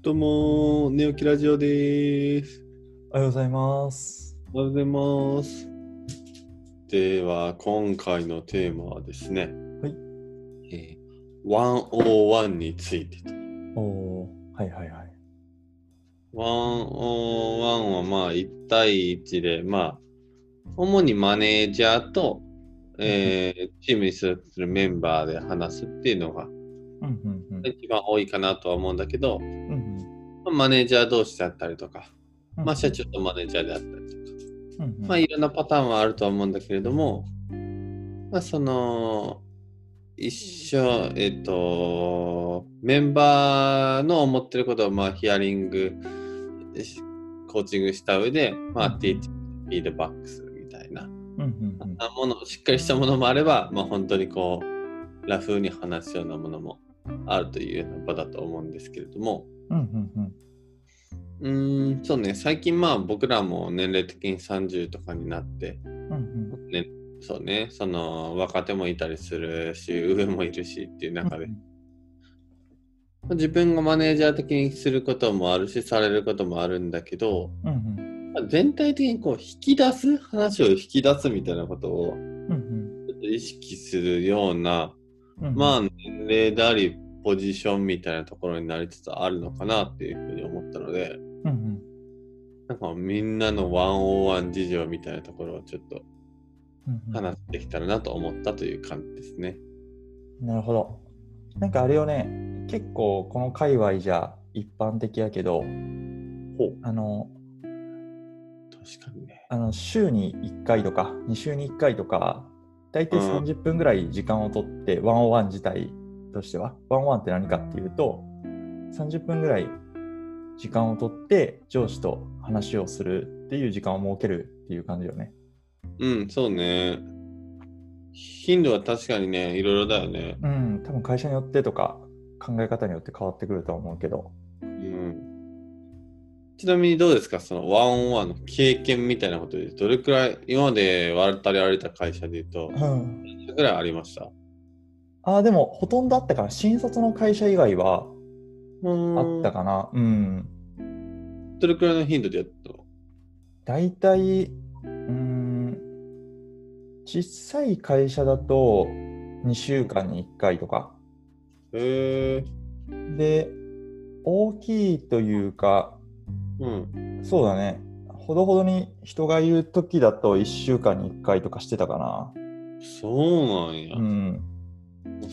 どうも、寝起きラジオです。おはようございます。おはようございます。では、今回のテーマはですね、はい。えー、101についてと。おー、はいはいはい。101はまあ1対1で、まあ、主にマネージャーと、えーチームに所属するメンバーで話すっていうのがうんうんうん。一番多いかなとは思うんだけど、マネージャー同士だったりとか、うん。まあ、社長とマネージャーであったりとか、うんうん。まあ、いろんなパターンはあるとは思うんだけれども、まあ、その、一緒、えっ、と、メンバーの思ってることを、まあ、ヒアリング、しコーチングした上で、まあ、うんティーチ、フィードバックするみたいな、うんうんうん。なもの、しっかりしたものもあれば、まあ、本当にこう、ラフに話すようなものもあるというような場だと思うんですけれども、うんうんうん。うーん、そうね、最近まあ僕らも年齢的に30とかになって、うんうん。そうね、その若手もいたりするし、上もいるしっていう中で、自分がマネージャー的にすることもあるし、されることもあるんだけど、うんうん。まあ全体的にこう引き出す、話を引き出すみたいなことを意識するような、うん。まあ年齢であり、ポジションみたいなところになりつつあるのかなっていうふうに思ったので、うんうん。なんかみんなの101事情みたいなところをちょっとうんうん。話してきたらなと思ったという感じですね。なるほど。なんかあれよね、結構この界隈じゃ一般的やけど。あの、確かにね。あの週に1回とか、2週に1回とか、大体うん30分ぐらい時間をとって、101自体としては、101って何かっていうと、30分ぐらい時間をとって上司と話をするっていう時間を設けるっていう感じよね。うん、そうね。頻度は確かにね、いろいろだよね。うん、多分会社によってとか考え方によって変わってくるとは思うけど。うん。ちなみにどうですかそのワンオンワンの経験みたいなことで、どれくらい、今まで渡り歩いた会社で言うと、うん、いくらぐらいありました？ああ、でもほとんどあったかな。新卒の会社以外はああったかな。うん。どれくらいの頻度でやったの？大体、うーん、小さい会社だと2週間に1回とか。へえで、大きいというか、うん。そうだね。ほどほどに人がいる時だと1週間に1回とかしてたかな。そうなんや。うん。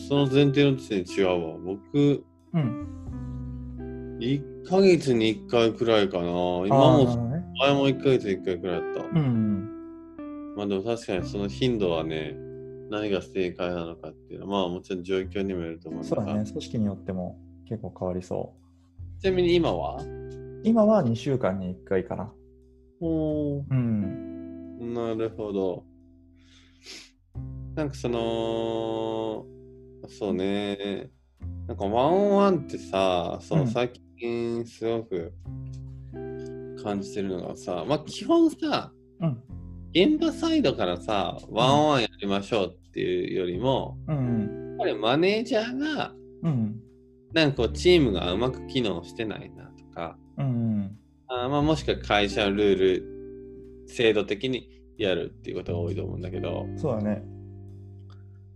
その前提の時点で違うわ。僕、うん。1ヶ月に1回くらいかな。今もね前も1ヶ月に1回くらいだった。うん。まあでも確かにその頻度はね、何が正解なのかっていうのは、まあもちろん状況にもよると思うそうだね。組織によっても結構変わりそちなみに今は？う。今は2週間に1回かな。おうん。なるほど。なんかその、そうね、なんかワンオンワンってさ、そうのん最近すごく感じてるのがさ、まあ基本さ、うん。現場サイドからさ、ワンオンワンやりましょうっていうよりも、うん。やっぱりマネージャーが、うん。なんかこうチームがうまく機能してないなとか、うん。あーまあ、もしくは会社のルール、制度的にやるっていうことが多いと思うんだけど、そうだね。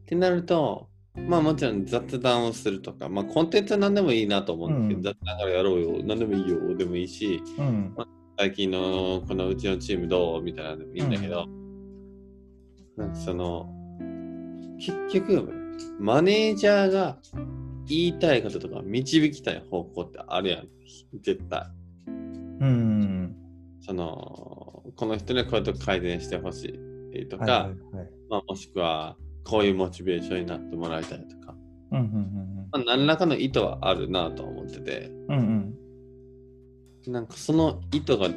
ってなると、まあもちろん雑談をするとか、まあコンテンツは何でもいいなと思うんですけど、うん雑談からやろうよ、何でもいいよでもいいし、うん。最近のこのうちのチームどうみたいなのでもいいんだけど、なんかその、結局、マネージャーが言いたいこととか導きたい方向ってあるやん、絶対。うん。その、この人にはこういうとこ改善してほしいとか、はいはいはい。まあ、もしくはこういうモチベーションになってもらいたいとか、うんうんまあ、何らかの意図はあるなと思ってて、うんうん。うんなんかその意図が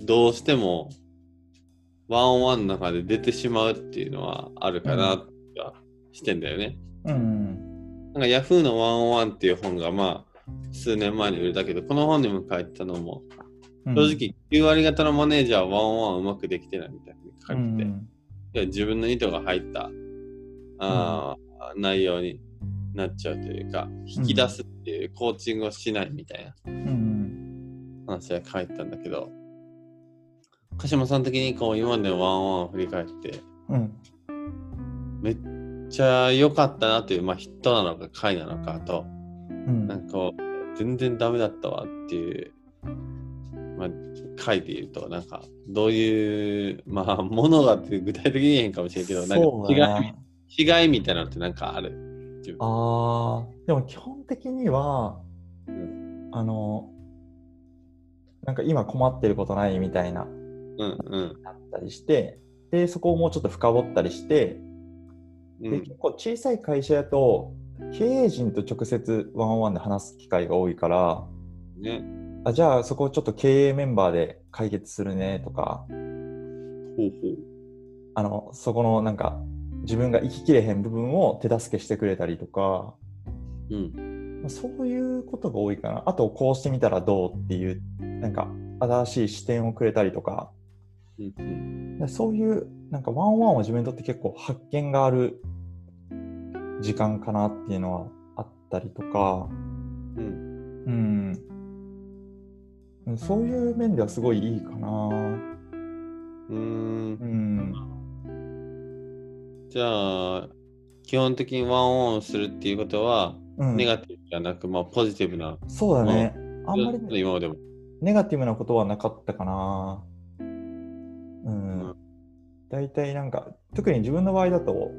どうしてもワンオンワンの中で出てしまうっていうのはあるかなってはしてんだよね。うん。うんなんか Yahoo のワンオンワンっていう本がまあ数年前に売れたけど、この本にも書いてたのも、うん。正直9割方のマネージャーはワンオンワンうまくできてないみたいに書いてて、自分の意図が入ったあー、内容になっちゃうというか、引き出すっていうコーチングをしないみたいなうん。話が書いてたんだけど、鹿島さん的にこう今までのワンワンを振り返って、うん。めっちゃ良かったなという、まあヒットなのか回なのかと、うん。なんかこう全然ダメだったわっていう、まあ回で言うと、なんかどういう、まあものがって具体的に言えへんかもしれんけど、なんかな違い、違いみたいなのってなんかある？ああ、でも基本的には、うんあの、なんか今困ってることないみたいな、うんうんあったりして、で、そこをもうちょっと深掘ったりして、うんで結構小さい会社だと、経営陣と直接ワンオンワンで話す機会が多いから、ね。あじゃあそこをちょっと経営メンバーで解決するねとか、ほうほう。あの、そこのなんか自分が生ききれへん部分を手助けしてくれたりとか、うん。まあそういうことが多いかな。あと、こうしてみたらどうっていう、なんか、新しい視点をくれたりとか、うんうん。でそういう、なんか、ワンワンは自分にとって結構発見がある時間かなっていうのはあったりとか、うん。うん。うんそういう面ではすごいいいかな。うー。うんん。じゃあ、基本的にワンオンするっていうことは、うん、ネガティブじゃなく、まあ、ポジティブな。そうだね。あんまり今までも。ネガティブなことはなかったかな。うん。大体なんか、特に自分の場合だと、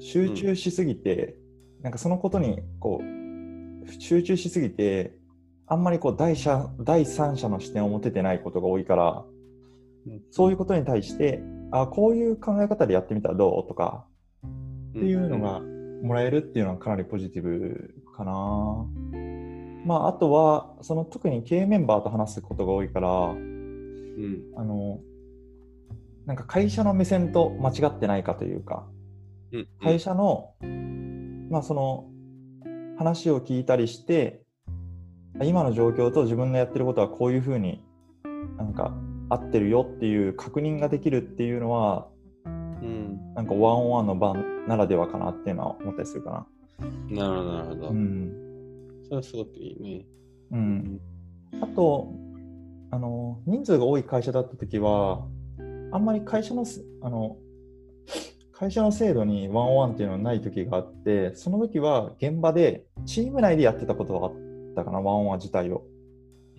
集中しすぎて、なんかそのことに、こう、集中しすぎて、あんまりこう第者、第三者の視点を持ててないことが多いから、そういうことに対して、あ、こういう考え方でやってみたらどう？とか、っっていうのがもらえるっていうのはかなりポジティブかな。まあ、あとは、その特に経営メンバーと話すことが多いから、うん。あの、なんか会社の目線と間違ってないかというか、うん。会社の、まあその、話を聞いたりして、今の状況と自分のやってることはこういうふうになんか合ってるよっていう確認ができるっていうのは、うん。なんかワンオンワンの場ならではかなっていうのは思ったりするかなるほど、なるほど。な。うん。それはすごくいいね。うん。あと、あの、人数が多い会社だった時は、あんまり会社のす、あの、会社の制度にワンワンっていうのはない時があって、その時は現場でチーム内でやってたことがあったかな、ワンワン自体を。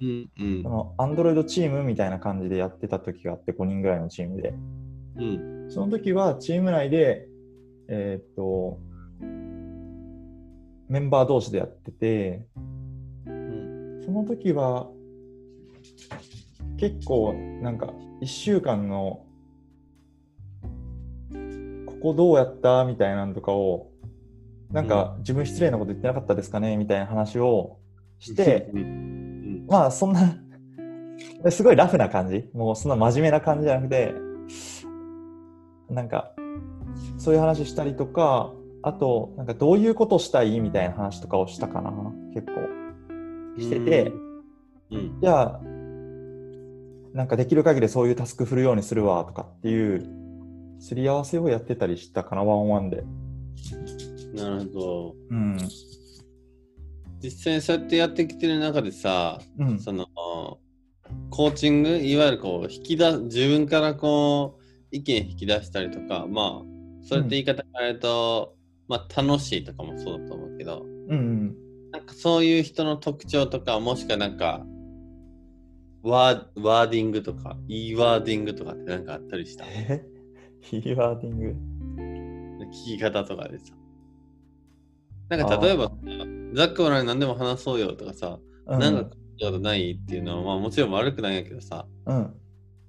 うん。うんそ。の、アンドロイドチームみたいな感じでやってた時があって、5人ぐらいのチームで。うん。その時はチーム内で、えーっと、メンバー同士でやってて、うん。その時は、結構、なんか、1週間の、ここどうやったみたいなのとかを、なんか、自分失礼なこと言ってなかったですかねみたいな話をして、うん。まあ、そんな、すごいラフな感じもう、そんな真面目な感じじゃなくて、なんか、そういう話したりとか、あと、なんかどういうことしたいみたいな話とかをしたかな、結構。してて、うん。じゃあ、なんかできる限りそういうタスク振るようにするわとかっていう、すり合わせをやってたりしたかな、ワンオンワンで。なるほど。うん。実際にそうやってやってきてる中でさ、うん。その、コーチング、いわゆるこう、引き出、自分からこう、意見引き出したりとか、まあ、それって言い方変えると、まあ、楽しいとかもそうだと思うけど、うんうん。なんかそういう人の特徴とか、もしくはなんか、ワー wording とか、いい wording とかってなんかあったりした？え？いい wording？聞き方とかでさ。なんか例えばさ、ザックは何でも話そうよとかさ、うん、なんかことないっていうのは、まあもちろん悪くないんやけどさ、うん。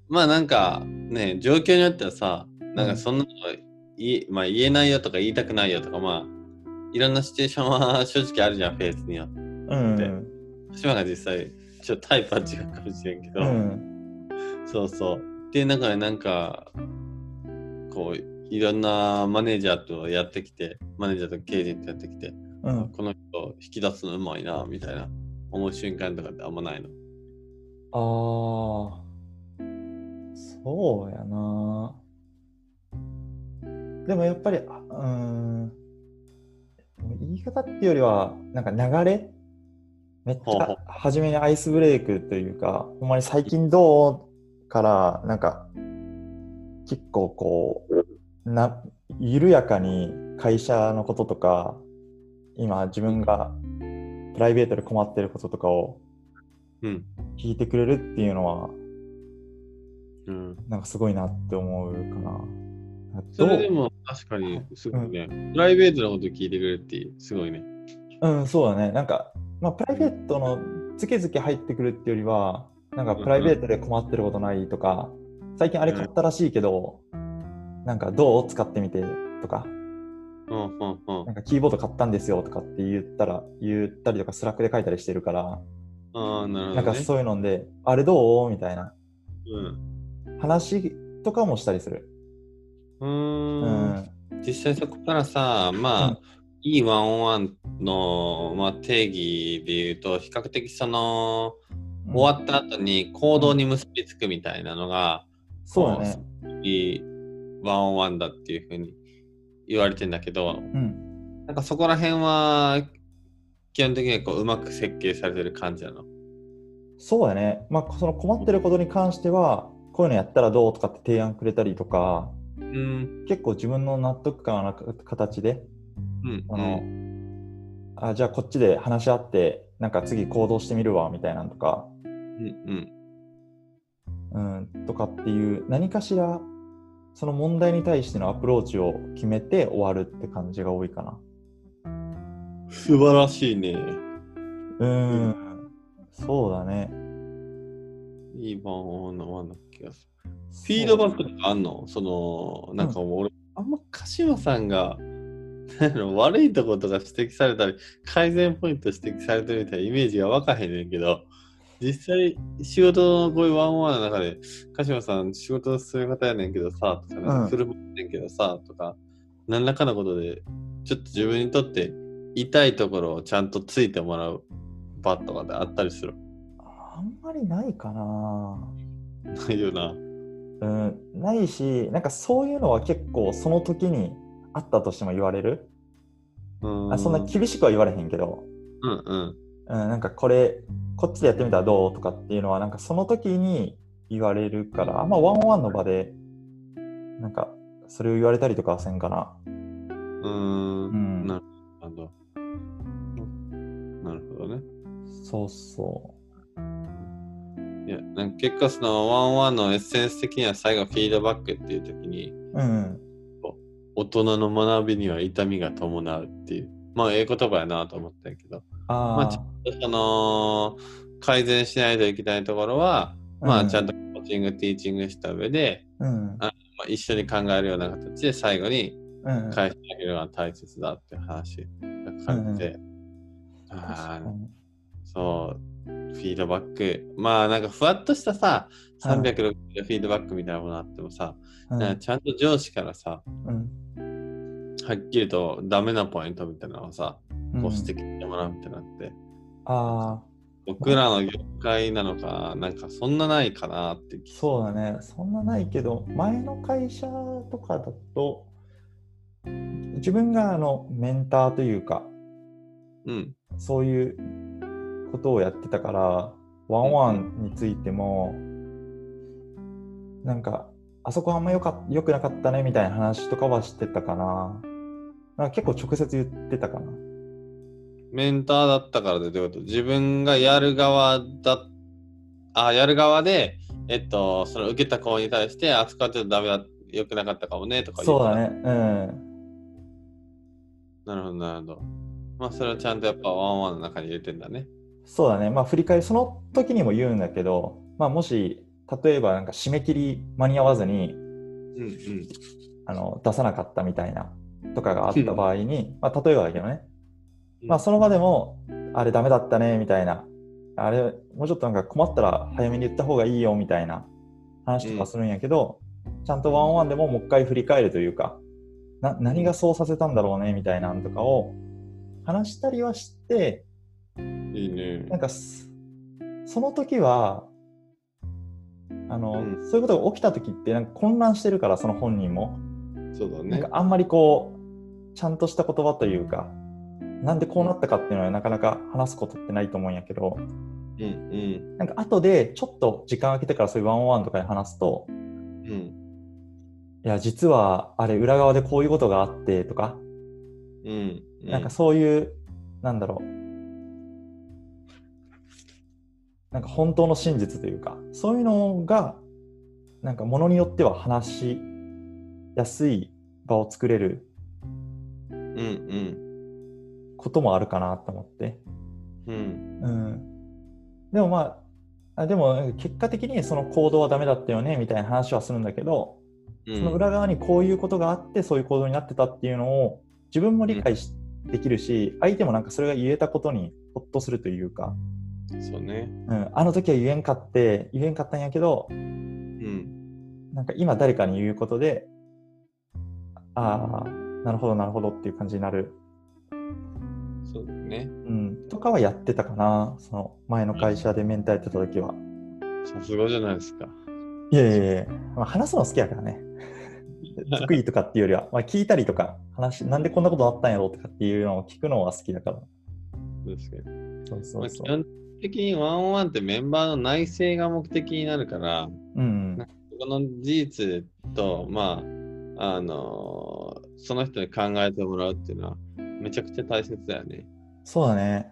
まあなんかね、状況によってはさ、なんかそんなの言え,、まあ、言えないよとか言いたくないよとか、まあ、いろんなシチュエーションは 正直あるじゃん、フェーズには。うん。で島が実際、ちょっとタイプは違うかもしれんけど、うん。そうそう。で、なんかね、なんか、こう、いろんなマネージャーとやってきて、マネージャーと経営陣とやってきて、うん。この人引き出すのうまいな、みたいな思う瞬間とかってあんまないの？ああ、そうやな。でもやっぱり、あうーん、言い方っていうよりは、なんか流れ？めっちゃ初めにアイスブレイクというか、ほんまに最近どうから、なんか結構こう、な緩やかに会社のこととか、今自分がプライベートで困ってることとかをうん。聞いてくれるっていうのは、うん。なんかすごいなって思うかな。それでも確かにすごいね。プライベートなこと聞いてくれるってすごいね。うん、そうだね。なんか、まあ、プライベートのずけずけ入ってくるっていうよりは、なんかプライベートで困ってることないとか、最近あれ買ったらしいけど、なんかどう使ってみてとか、うんうんうんなんかキーボード買ったんですよとかって言ったら、言ったりとか Slack で書いたりしてるから、ああ、なるほど、ね。なんかそういうので、あれどう？みたいなうん。話とかもしたりする。うん。ん。実際そこからさ、まあ、うんいいワンオンワンの、まあ、定義で言うと、比較的その、終わった後に行動に結びつくみたいなのが、そうだね。いいワンオンワンだっていうふうに言われてんだけど、うん。なんかそこら辺は、基本的にはこううまく設計されてる感じなの？そうだね。まあ、その困ってることに関しては、こういうのやったらどうとかって提案くれたりとか、うん。結構自分の納得感のある形で、うん。あの、あじゃあこっちで話し合って、なんか次行動してみるわみたいなのとか、うん。うん。うん、とかっていう、何かしら、その問題に対してのアプローチを決めて終わるって感じが多いかな。素晴らしいね。うん、そうだね。いいワンオンワンのワンな気がする。フィードバックとかあんの？その、なんかもう俺、あんま鹿島さんが、悪いところとか指摘されたり、改善ポイント指摘されてるみたいなイメージがわかへんねんけど、実際仕事のこういうワンオンワンの中で、鹿島さん仕事する方やねんけどさ、とか、なんかするもんねんけどさ、とか、何らかのことで、ちょっと自分にとって痛いところをちゃんとついてもらう場とかであったりする。あんまりないかな。ないよな。うん、ないし、なんかそういうのは結構その時にあったとしても言われる？うんあそんな厳しくは言われへんけど、うんうん。うん、なんかこれ、こっちでやってみたらどうとかっていうのは、なんかその時に言われるから、あんまワンワンの場で、なんかそれを言われたりとかはせんかな。うー。うんん、なるほど。なるほどね。そうそいや、なんか結構そのワンワンのエッセンス的には最後フィードバックっていう時に、う。うん、大人の学びには痛みが伴うっていう、まあ、ええ言葉やなと思ったんやけど、まあ、ちあょっとその、改善しないといけないところは、あ、まあ、うちゃんとコーチング、ティーチングした上で、うん、まあ、一緒に考えるような形で最後にうん、返してあげるのが大切だっていう話が書かれて、確あーかに。そう、フィードバック。まあなんかふわっとしたさ、うん。360度フィードバックみたいなものあってもさ、ちゃんと上司からさ、うん。はっきりとダメなポイントみたいなのをさ、うん。こう指摘してもらうみたいになって、ああ、僕らの業界なのか、なんかそんなないかなって気そうだね。そんなないけど、前の会社とかだと、自分があのメンターというか、うん。そういうことをやってたから、ワンワンについても、なんか、あそこあんまよか良くなかったねみたいな話とかはしてたかな。なんか結構直接言ってたかな。メンターだったからでどういうこと自分がやる側だ、あ、やる側で、えっと、その受けた子に対して、あそこはちょっとダメだ、良くなかったかもねとか言そうだ。ね。うん。なるほど、なるほど。まあ、それはちゃんとやっぱワンワンの中に入れてんだね。そうだね。まあ振り返り、その時にも言うんだけど、まあもし、例えばなんか締め切り間に合わずに、うんうん。あの出さなかったみたいなとかがあった場合に、まあ例えばだけどね、まあその場でも、あれダメだったねみたいな、あれもうちょっとなんか困ったら早めに言った方がいいよみたいな話とかするんやけど、ちゃんとワンオンワンでももう一回振り返るというか、な何がそうさせたんだろうねみたいなんとかを話したりはして、いいねな。んかすその時は、あの、うんそういうことが起きた時ってなんか混乱してるから、その本人も。そうだねなんか。あんまりこう、ちゃんとした言葉というか、なんでこうなったかっていうのはなかなか話すことってないと思うんやけど、うんうんなんか後でちょっと時間空けてからそういうワンオンワンとかで話すと、うんいや、実はあれ裏側でこういうことがあってとか、うんなんかそういう、なんだろう。なんか本当の真実というか、そういうのが、なんかものによっては話しやすい場を作れるうんうんこともあるかなと思って。うんうん。でもまあ、あでも結果的にその行動はダメだったよねみたいな話はするんだけど、うんその裏側にこういうことがあってそういう行動になってたっていうのを自分も理解し、できるし相手もなんかそれが言えたことにほっとするというか、そうねうん、あの時は言えんかって言えんかったんやけどうんなんか今誰かに言うことでああなるほどなるほどっていう感じになる、そうだねうん、とかはやってたかなその前の会社でメンターやってた時は。さすがじゃないですかいやいやいや、まあ、話すの好きやからね。得意とかっていうよりは、まあ、聞いたりとか、話、なんでこんなことあったんやろうとかっていうのを聞くのは好きだから。確かにそうそうそう。まあ的にワンオンワンってメンバーの内政が目的になるからうん。この事実とまああのーその人に考えてもらうっていうのはめちゃくちゃ大切だよねそうだね。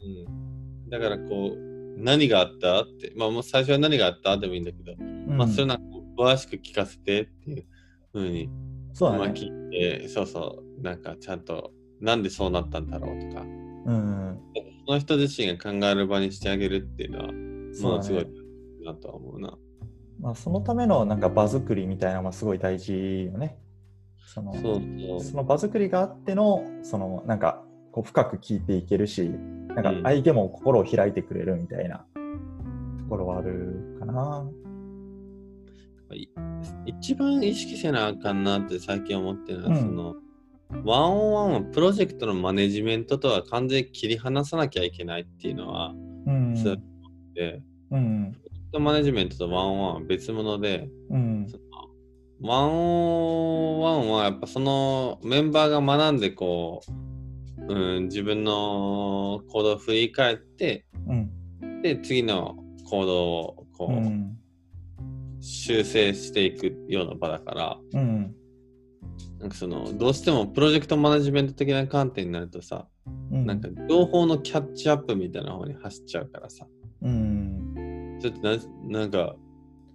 うんだからこう、何があったって、まあもう最初は何があったでもいいんだけど、うん、まあそれなんか詳しく聞かせてっていうふうに、まあそうだね。聞いて、そうそう、なんかちゃんと、なんでそうなったんだろうとか、うん。その人自身が考える場にしてあげるっていうのは、ものすごいね。なとは思うな。まあ、そのためのなんか場作りみたいなのがすごい大事よね。そのその場作りがあっての、そのなんかこう深く聞いていけるし、なんかうん相手も心を開いてくれるみたいなところはあるかな。い一番意識せなあかんなって最近思ってるのは、うんその、ワンオンワンはプロジェクトのマネジメントとは完全に切り離さなきゃいけないっていうのは、うん。そうで、うん。マネジメントとワンオンワンは別物で、うん。ワンオンワンはやっぱそのメンバーが学んでこう、うん、自分の行動を振り返って、うん。で、次の行動をこう、うん。修正していくような場だから、うん。なんかその、どうしてもプロジェクトマネジメント的な観点になるとさ、うん。なんか情報のキャッチアップみたいな方に走っちゃうからさ、うん。ちょっとななんか、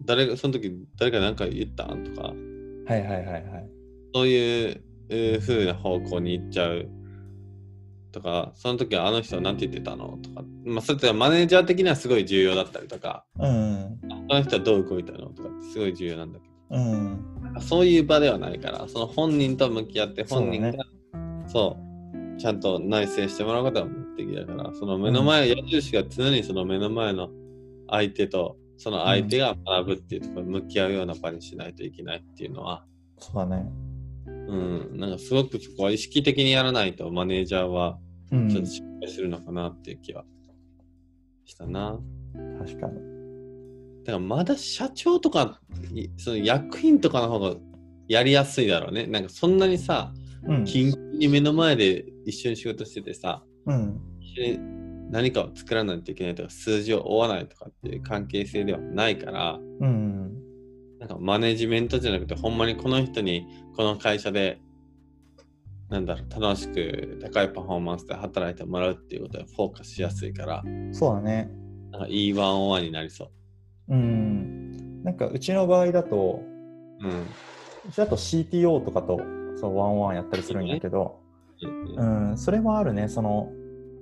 誰が、その時誰か何か言ったんとか、はいはいはいはい。そういうえー風な方向に行っちゃうとか、その時はあの人は何て言ってたのとか、まあ、それってマネージャー的にはすごい重要だったりとか、うん。あの人はどう動いたのとかってすごい重要なんだけうん。ど、そういう場ではないから、その本人と向き合って、本人がそう,、ちゃんと内省してもらうことが目的だから、その目の前、矢印が常にその目の前の相手と、その相手が学ぶっていうところに向き合うような場にしないといけないっていうのは、そうだね。うん、なんかすごくそこは意識的にやらないとマネージャーはうんちょっと失敗するのかなっていう気はしたな。確かに。だからまだ社長とかいその役員とかの方がやりやすいだろうね。なんかそんなにさ、うん。に目の前で一緒に仕事しててさ、うん。一緒に何かを作らないといけないとか、数字を追わないとかっていう関係性ではないから、うん。なんかマネジメントじゃなくて、ほんまにこの人にこの会社で、なんだろう、楽しく高いパフォーマンスで働いてもらうっていうことでフォーカスしやすいから、そうだね。なんかいいワンオンワンになりそうん。なんかうちの場合だと、う。うん。うちだと CTO とかとそうワンワンやったりするんやけど、うん、それもあるね。その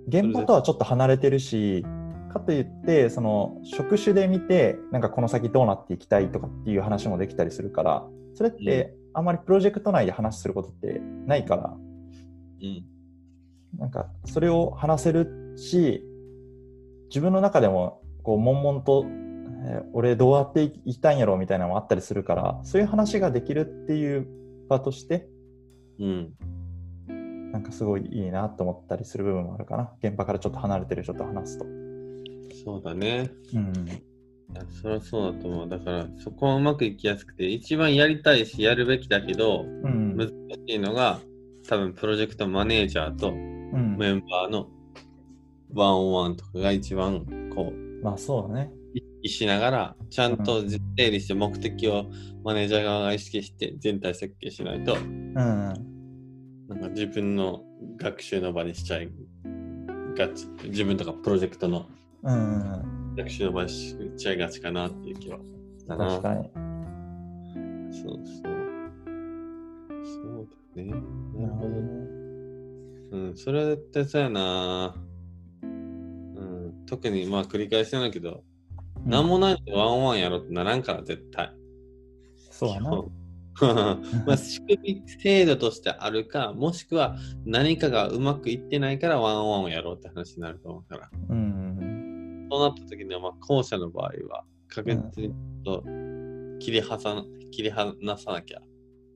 現場とはちょっと離れてるし、かといって、その職種で見て、なんかこの先どうなっていきたいとかっていう話もできたりするから、それってあんまりプロジェクト内で話することってないから、うん。なんかそれを話せるし、自分の中でもこう悶々と、えー俺どうやっていきたいんやろうみたいなのもあったりするから、そういう話ができるっていう場として、うん。なんかすごいいいなと思ったりする部分もあるかな。現場からちょっと離れてる人と話すと。そうだね。うん。いやそりゃそうだと思う。だから、そこはうまくいきやすくて、一番やりたいし、やるべきだけど、うん。難しいのが、多分プロジェクトマネージャーと。メンバーのワンオンワンとかが一番こうまあそうだね。意識しながらちゃんと整理して目的をマネージャー側が意識して全体設計しないとうん。なんか自分の学習の場にしちゃいがち自分とかプロジェクトのうん。学習の場にしちゃいがちかなっていう気はしたな確かに。そうそうそうだねなるほどね。うん、それは絶対そうやな。うん、特にまあ繰り返しなんだけど、うんなんもないのにワンワンやろうってならんから絶対。そうやな。まあ仕組み制度としてあるか、もしくは何かがうまくいってないからワンワンをやろうって話になると思うから。うん。そうなった時には、まあ後者の場合は確実にと切りはさ切り離さなきゃ、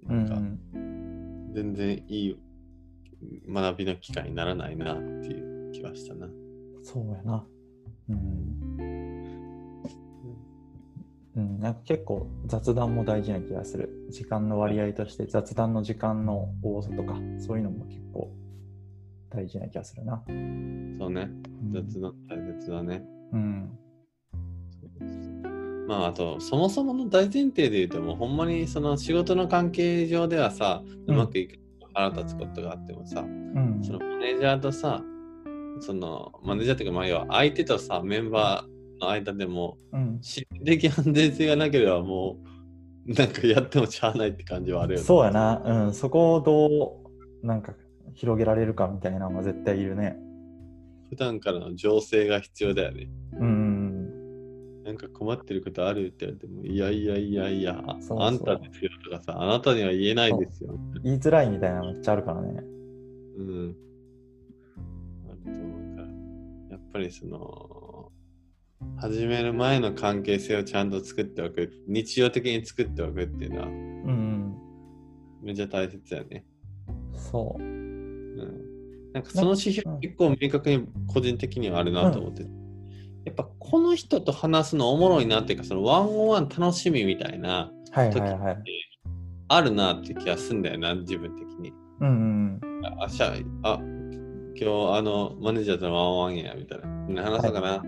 うなんかん。全然いい学びの機会にならないなっていう気はしたな。そうやな。うん。うん、なんか結構雑談も大事な気がする。時間の割合として雑談の時間の多さとか、そういうのも結構大事な気がするな。そうね。うん雑談大切だね。うん。まああとそもそもの大前提で言うともうほんまにその仕事の関係上ではさうまくいく腹立つことがあってもさ、うん。そのマネージャーとさそのマネージャーっていうかまあ要は相手とさメンバーの間でもうん。心理的安全性がなければもうなんかやってもしゃあないって感じはあるよね。そうやな。うん。そこをどう、なんか広げられるかみたいなのが絶対いるね。普段からの情勢が必要だよね。うん。なんか困ってることあるって言われても、いやいやいやいや、そうそうあんたですよとかさ、あなたには言えないですよ。言いづらいみたいなのめっちゃあるからね。うん。あると思うから、やっぱりその、始める前の関係性をちゃんと作っておく、日常的に作っておくっていうのは、うん。めっちゃ大切だよね。そう。うん。なんかその指標結構明確に個人的にはあるなと思ってて、やっぱこの人と話すのおもろいなっていうか、そのワンオンワン楽しみみたいな、はいはいはい。あるなって気がすんだよな、自分的に。うんあ、しゃあ、今日あの、マネージャーとワンワンや、みたいな。話そうかな、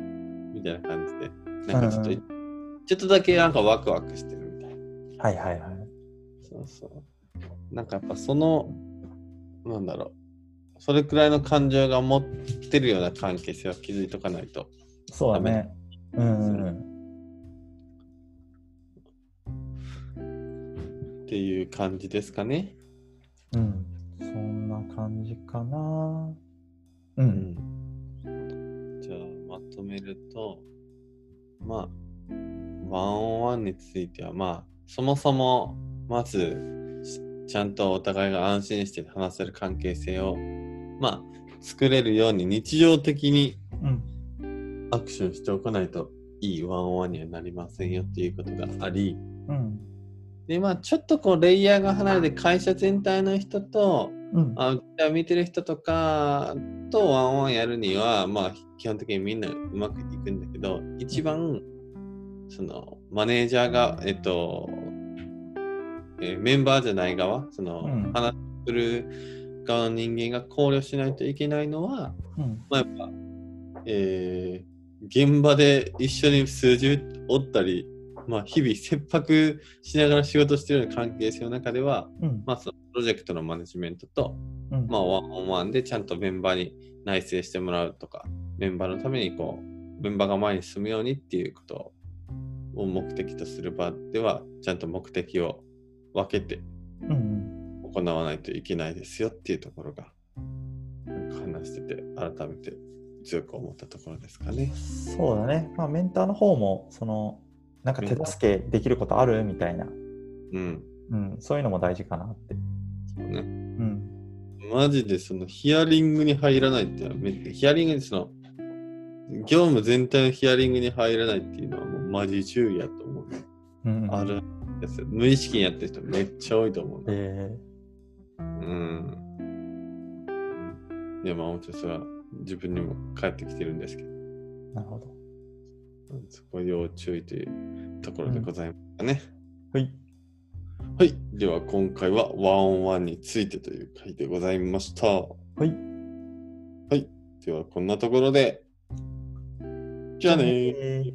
みたいな感じで。なんかちょっと、うんちょっとだけなんかワクワクしてるみたいな。うん。はいはいはい。そうそう。なんかやっぱその、なんだろう。それくらいの感情が持ってるような関係性は気づいとかないと。そうだね。うんうんっていう感じですかね。うん。うん。そんな感じかな。う。。うんじゃあまとめると、まあ、ワンオンワンについては、まあ、そもそも、まず、しちゃんとお互いが安心して話せる関係性を、まあ、作れるように日常的にうん。アクションしておかないといいワンオンワンにはなりませんよっていうことがあり、うん。で、まあ、ちょっとこう、レイヤーが離れて会社全体の人と、うん。あ見てる人とかとワンワンやるには、まあ、基本的にみんなうまくいくんだけど、一番、その、マネージャーが、えっと、えーメンバーじゃない側、その、うん話する側の人間が考慮しないといけないのは、うん。まあ、やっぱ、えー現場で一緒に数字おったり、まあ、日々切迫しながら仕事してるような関係性の中では、うん。まあ、そのプロジェクトのマネジメントと、うん。まあ、ワンオンワンでちゃんとメンバーに内省してもらうとか、メンバーのためにこう、メンバーが前に進むようにっていうことを目的とする場では、ちゃんと目的を分けてうん。行わないといけないですよっていうところが、話してて、改めて強く思ったところですかね。そうだね。まあ、メンターの方も、その、なんか手助けできることあるみたいな、うん。うん、そういうのも大事かなって。そうね。うん。マジでそのヒアリングに入らないってヒアリングにその業務全体のヒアリングに入らないっていうのはもうマジ注意やと思う。うん、あるやつ無意識にやってる人めっちゃ多いと思うな。えうん。いやまあもちろんそれは自分にも返ってきてるんですけど、ー、なるほど。そこ要注意というところでございますかね。はい。はい。では今回はワンオンワンについてという回でございました。はい。ではこんなところで。Johnny.